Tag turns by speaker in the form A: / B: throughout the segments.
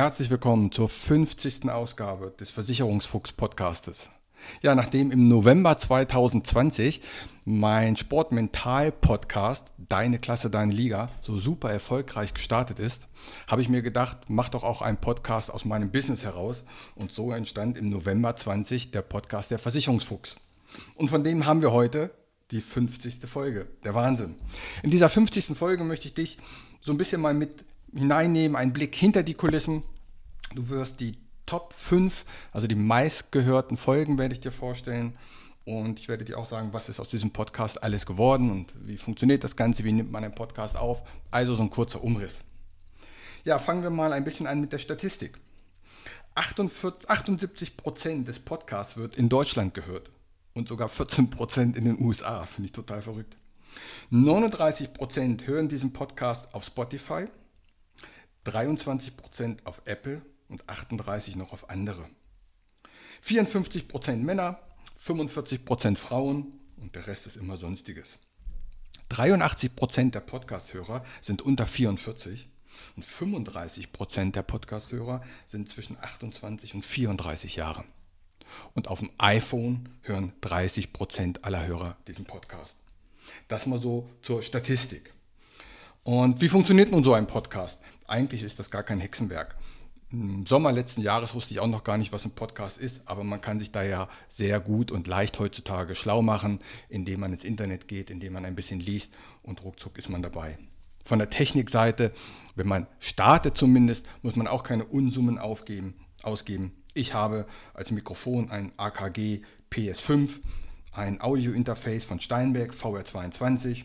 A: Herzlich willkommen zur 50. Ausgabe des Versicherungsfuchs Podcastes. Ja, nachdem im November 2020 mein Sportmental-Podcast Deine Klasse, deine Liga so super erfolgreich gestartet ist, habe ich mir gedacht, mach doch auch einen Podcast aus meinem Business heraus. Und so entstand im November 20 der Podcast Der Versicherungsfuchs. Und von dem haben wir heute die 50. Folge. Der Wahnsinn. In dieser 50. Folge möchte ich dich so ein bisschen mal mit hineinnehmen, einen Blick hinter die Kulissen. Du wirst die Top 5, also die meistgehörten Folgen werde ich dir vorstellen. Und ich werde dir auch sagen, was ist aus diesem Podcast alles geworden und wie funktioniert das Ganze, wie nimmt man einen Podcast auf. Also so ein kurzer Umriss. Ja, fangen wir mal ein bisschen an mit der Statistik. 48, 78 Prozent des Podcasts wird in Deutschland gehört und sogar 14 Prozent in den USA. Finde ich total verrückt. 39 Prozent hören diesen Podcast auf Spotify 23% auf Apple und 38% noch auf andere. 54% Männer, 45% Frauen und der Rest ist immer sonstiges. 83% der Podcast-Hörer sind unter 44 und 35% der Podcast-Hörer sind zwischen 28 und 34 Jahren. Und auf dem iPhone hören 30% aller Hörer diesen Podcast. Das mal so zur Statistik. Und wie funktioniert nun so ein Podcast? Eigentlich ist das gar kein Hexenwerk. Im Sommer letzten Jahres wusste ich auch noch gar nicht, was ein Podcast ist, aber man kann sich da ja sehr gut und leicht heutzutage schlau machen, indem man ins Internet geht, indem man ein bisschen liest und ruckzuck ist man dabei. Von der Technikseite, wenn man startet zumindest, muss man auch keine Unsummen aufgeben, ausgeben. Ich habe als Mikrofon ein AKG PS5, ein Audio-Interface von Steinberg VR22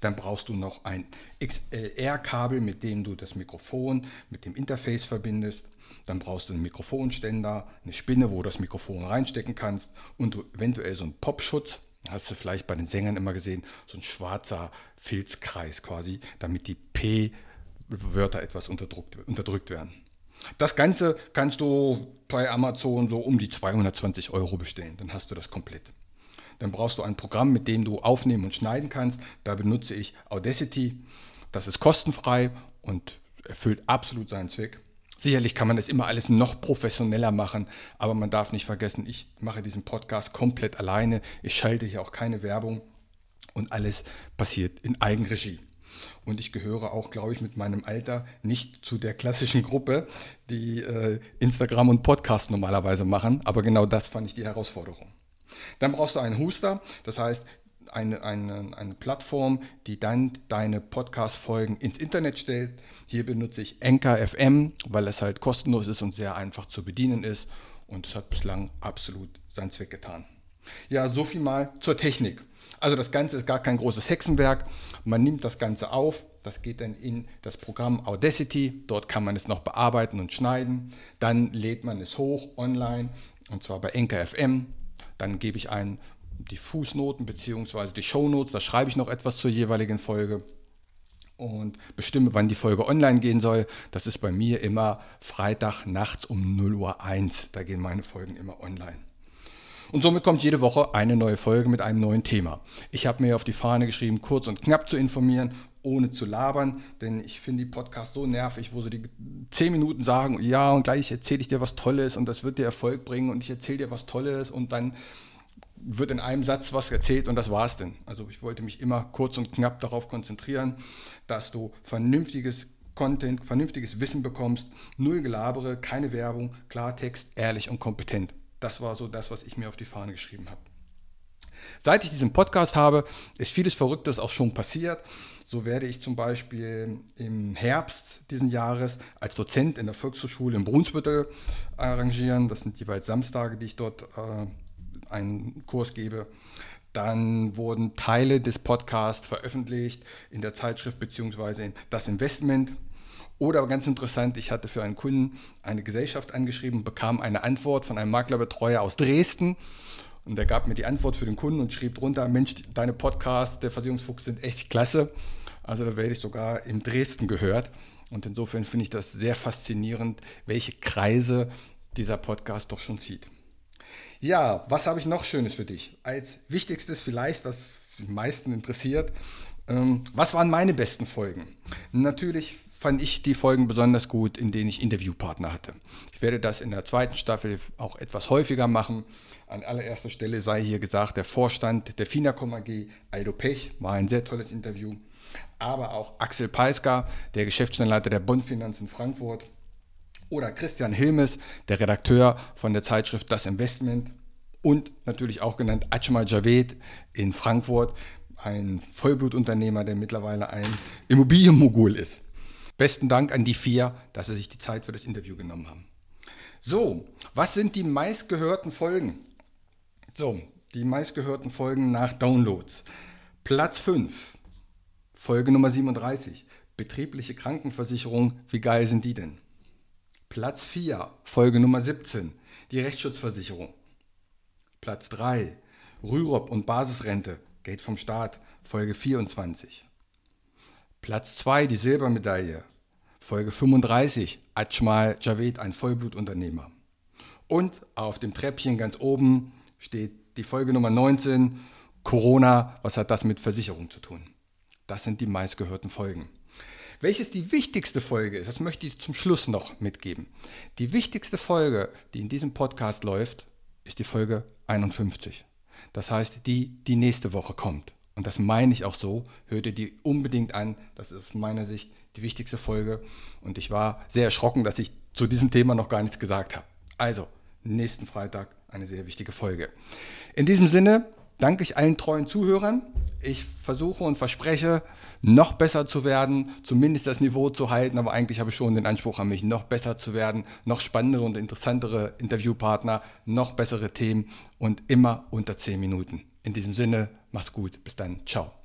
A: dann brauchst du noch ein XLR-Kabel, mit dem du das Mikrofon mit dem Interface verbindest. Dann brauchst du einen Mikrofonständer, eine Spinne, wo du das Mikrofon reinstecken kannst und eventuell so einen Popschutz. Hast du vielleicht bei den Sängern immer gesehen, so ein schwarzer Filzkreis quasi, damit die P-Wörter etwas unterdrückt, unterdrückt werden. Das Ganze kannst du bei Amazon so um die 220 Euro bestellen. Dann hast du das komplett. Dann brauchst du ein Programm, mit dem du aufnehmen und schneiden kannst. Da benutze ich Audacity. Das ist kostenfrei und erfüllt absolut seinen Zweck. Sicherlich kann man das immer alles noch professioneller machen, aber man darf nicht vergessen, ich mache diesen Podcast komplett alleine. Ich schalte hier auch keine Werbung und alles passiert in Eigenregie. Und ich gehöre auch, glaube ich, mit meinem Alter nicht zu der klassischen Gruppe, die äh, Instagram und Podcast normalerweise machen. Aber genau das fand ich die Herausforderung. Dann brauchst du einen Huster, das heißt eine, eine, eine Plattform, die dann deine Podcast-Folgen ins Internet stellt. Hier benutze ich Anchor FM, weil es halt kostenlos ist und sehr einfach zu bedienen ist. Und es hat bislang absolut seinen Zweck getan. Ja, so viel mal zur Technik. Also das Ganze ist gar kein großes Hexenwerk. Man nimmt das Ganze auf, das geht dann in das Programm Audacity. Dort kann man es noch bearbeiten und schneiden. Dann lädt man es hoch online und zwar bei Anchor FM. Dann gebe ich ein die Fußnoten bzw. die Shownotes, da schreibe ich noch etwas zur jeweiligen Folge und bestimme, wann die Folge online gehen soll. Das ist bei mir immer Freitag nachts um 0 Uhr 1. Da gehen meine Folgen immer online. Und somit kommt jede Woche eine neue Folge mit einem neuen Thema. Ich habe mir auf die Fahne geschrieben, kurz und knapp zu informieren, ohne zu labern, denn ich finde die Podcasts so nervig, wo sie die zehn Minuten sagen, ja, und gleich erzähle ich dir was Tolles und das wird dir Erfolg bringen und ich erzähle dir was Tolles und dann wird in einem Satz was erzählt und das war's denn. Also ich wollte mich immer kurz und knapp darauf konzentrieren, dass du vernünftiges Content, vernünftiges Wissen bekommst, null Gelabere, keine Werbung, Klartext, ehrlich und kompetent. Das war so das, was ich mir auf die Fahne geschrieben habe. Seit ich diesen Podcast habe, ist vieles Verrücktes auch schon passiert. So werde ich zum Beispiel im Herbst diesen Jahres als Dozent in der Volkshochschule in Brunsbüttel arrangieren. Das sind jeweils Samstage, die ich dort äh, einen Kurs gebe. Dann wurden Teile des Podcasts veröffentlicht in der Zeitschrift bzw. in Das Investment. Oder ganz interessant, ich hatte für einen Kunden eine Gesellschaft angeschrieben, bekam eine Antwort von einem Maklerbetreuer aus Dresden und der gab mir die Antwort für den Kunden und schrieb drunter, Mensch, deine Podcasts, der Versicherungsfuchs sind echt klasse. Also da werde ich sogar in Dresden gehört. Und insofern finde ich das sehr faszinierend, welche Kreise dieser Podcast doch schon zieht. Ja, was habe ich noch Schönes für dich? Als wichtigstes vielleicht, was die meisten interessiert, ähm, was waren meine besten Folgen? Natürlich fand ich die Folgen besonders gut, in denen ich Interviewpartner hatte. Ich werde das in der zweiten Staffel auch etwas häufiger machen. An allererster Stelle sei hier gesagt, der Vorstand der Finacom AG, Aldo Pech, war ein sehr tolles Interview. Aber auch Axel Peiska, der Geschäftsstellenleiter der Bondfinanz in Frankfurt. Oder Christian Hilmes, der Redakteur von der Zeitschrift Das Investment. Und natürlich auch genannt Ajmal Javed in Frankfurt, ein Vollblutunternehmer, der mittlerweile ein Immobilienmogul ist. Besten Dank an die vier, dass sie sich die Zeit für das Interview genommen haben. So, was sind die meistgehörten Folgen? So, die meistgehörten Folgen nach Downloads. Platz 5, Folge Nummer 37, betriebliche Krankenversicherung, wie geil sind die denn? Platz 4, Folge Nummer 17, die Rechtsschutzversicherung. Platz 3, Rürup und Basisrente, Geld vom Staat, Folge 24. Platz 2, die Silbermedaille, Folge 35, Ajmal Javed, ein Vollblutunternehmer. Und auf dem Treppchen ganz oben steht die Folge Nummer 19, Corona, was hat das mit Versicherung zu tun? Das sind die meistgehörten Folgen. Welches die wichtigste Folge ist, das möchte ich zum Schluss noch mitgeben. Die wichtigste Folge, die in diesem Podcast läuft, ist die Folge 51. Das heißt, die, die nächste Woche kommt. Und das meine ich auch so. Hört ihr die unbedingt an. Das ist aus meiner Sicht die wichtigste Folge. Und ich war sehr erschrocken, dass ich zu diesem Thema noch gar nichts gesagt habe. Also, nächsten Freitag eine sehr wichtige Folge. In diesem Sinne danke ich allen treuen Zuhörern. Ich versuche und verspreche, noch besser zu werden, zumindest das Niveau zu halten, aber eigentlich habe ich schon den Anspruch an mich, noch besser zu werden, noch spannendere und interessantere Interviewpartner, noch bessere Themen und immer unter 10 Minuten. In diesem Sinne, mach's gut, bis dann, ciao.